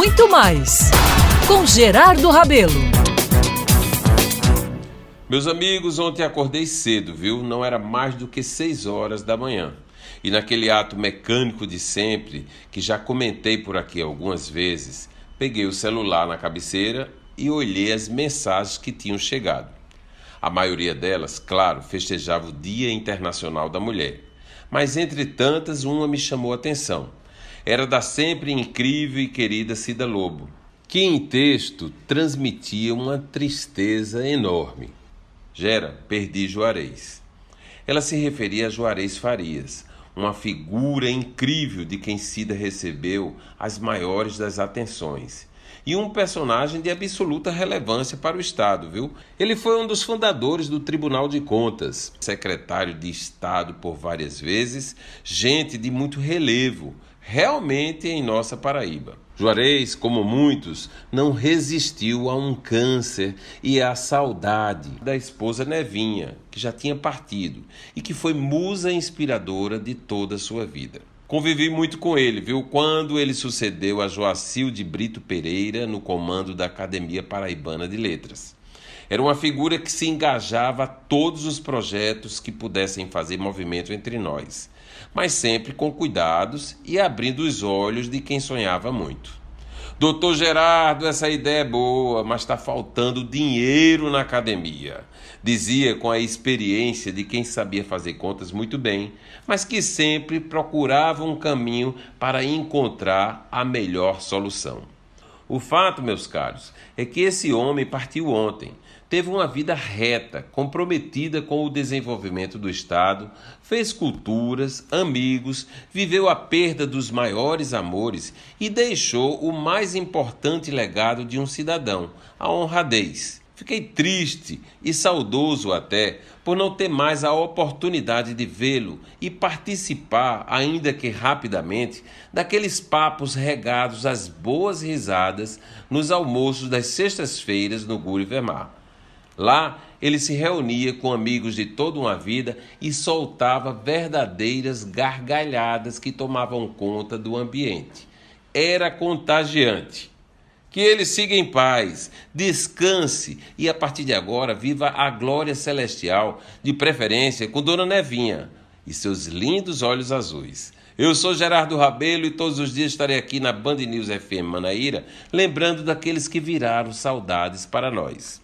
muito mais com Gerardo Rabelo. Meus amigos, ontem acordei cedo, viu? Não era mais do que 6 horas da manhã. E naquele ato mecânico de sempre, que já comentei por aqui algumas vezes, peguei o celular na cabeceira e olhei as mensagens que tinham chegado. A maioria delas, claro, festejava o Dia Internacional da Mulher. Mas entre tantas, uma me chamou a atenção. Era da sempre incrível e querida Cida Lobo que em texto transmitia uma tristeza enorme. Gera, perdi Juarez. Ela se referia a Juarez Farias, uma figura incrível de quem Cida recebeu as maiores das atenções. E um personagem de absoluta relevância para o Estado, viu? Ele foi um dos fundadores do Tribunal de Contas, secretário de Estado por várias vezes, gente de muito relevo, realmente em nossa Paraíba. Juarez, como muitos, não resistiu a um câncer e à saudade da esposa Nevinha, que já tinha partido e que foi musa inspiradora de toda a sua vida. Convivi muito com ele, viu? Quando ele sucedeu a Joacil de Brito Pereira no comando da Academia Paraibana de Letras. Era uma figura que se engajava a todos os projetos que pudessem fazer movimento entre nós, mas sempre com cuidados e abrindo os olhos de quem sonhava muito. Doutor Gerardo, essa ideia é boa, mas está faltando dinheiro na academia. Dizia com a experiência de quem sabia fazer contas muito bem, mas que sempre procurava um caminho para encontrar a melhor solução. O fato, meus caros, é que esse homem partiu ontem. Teve uma vida reta, comprometida com o desenvolvimento do Estado, fez culturas, amigos, viveu a perda dos maiores amores e deixou o mais importante legado de um cidadão, a honradez. Fiquei triste e saudoso até por não ter mais a oportunidade de vê-lo e participar, ainda que rapidamente, daqueles papos regados às boas risadas nos almoços das sextas-feiras no Gulliver Mar. Lá ele se reunia com amigos de toda uma vida e soltava verdadeiras gargalhadas que tomavam conta do ambiente. Era contagiante. Que ele siga em paz, descanse e a partir de agora viva a glória celestial, de preferência com Dona Nevinha e seus lindos olhos azuis. Eu sou Gerardo Rabelo e todos os dias estarei aqui na Band News FM Manaíra, lembrando daqueles que viraram saudades para nós.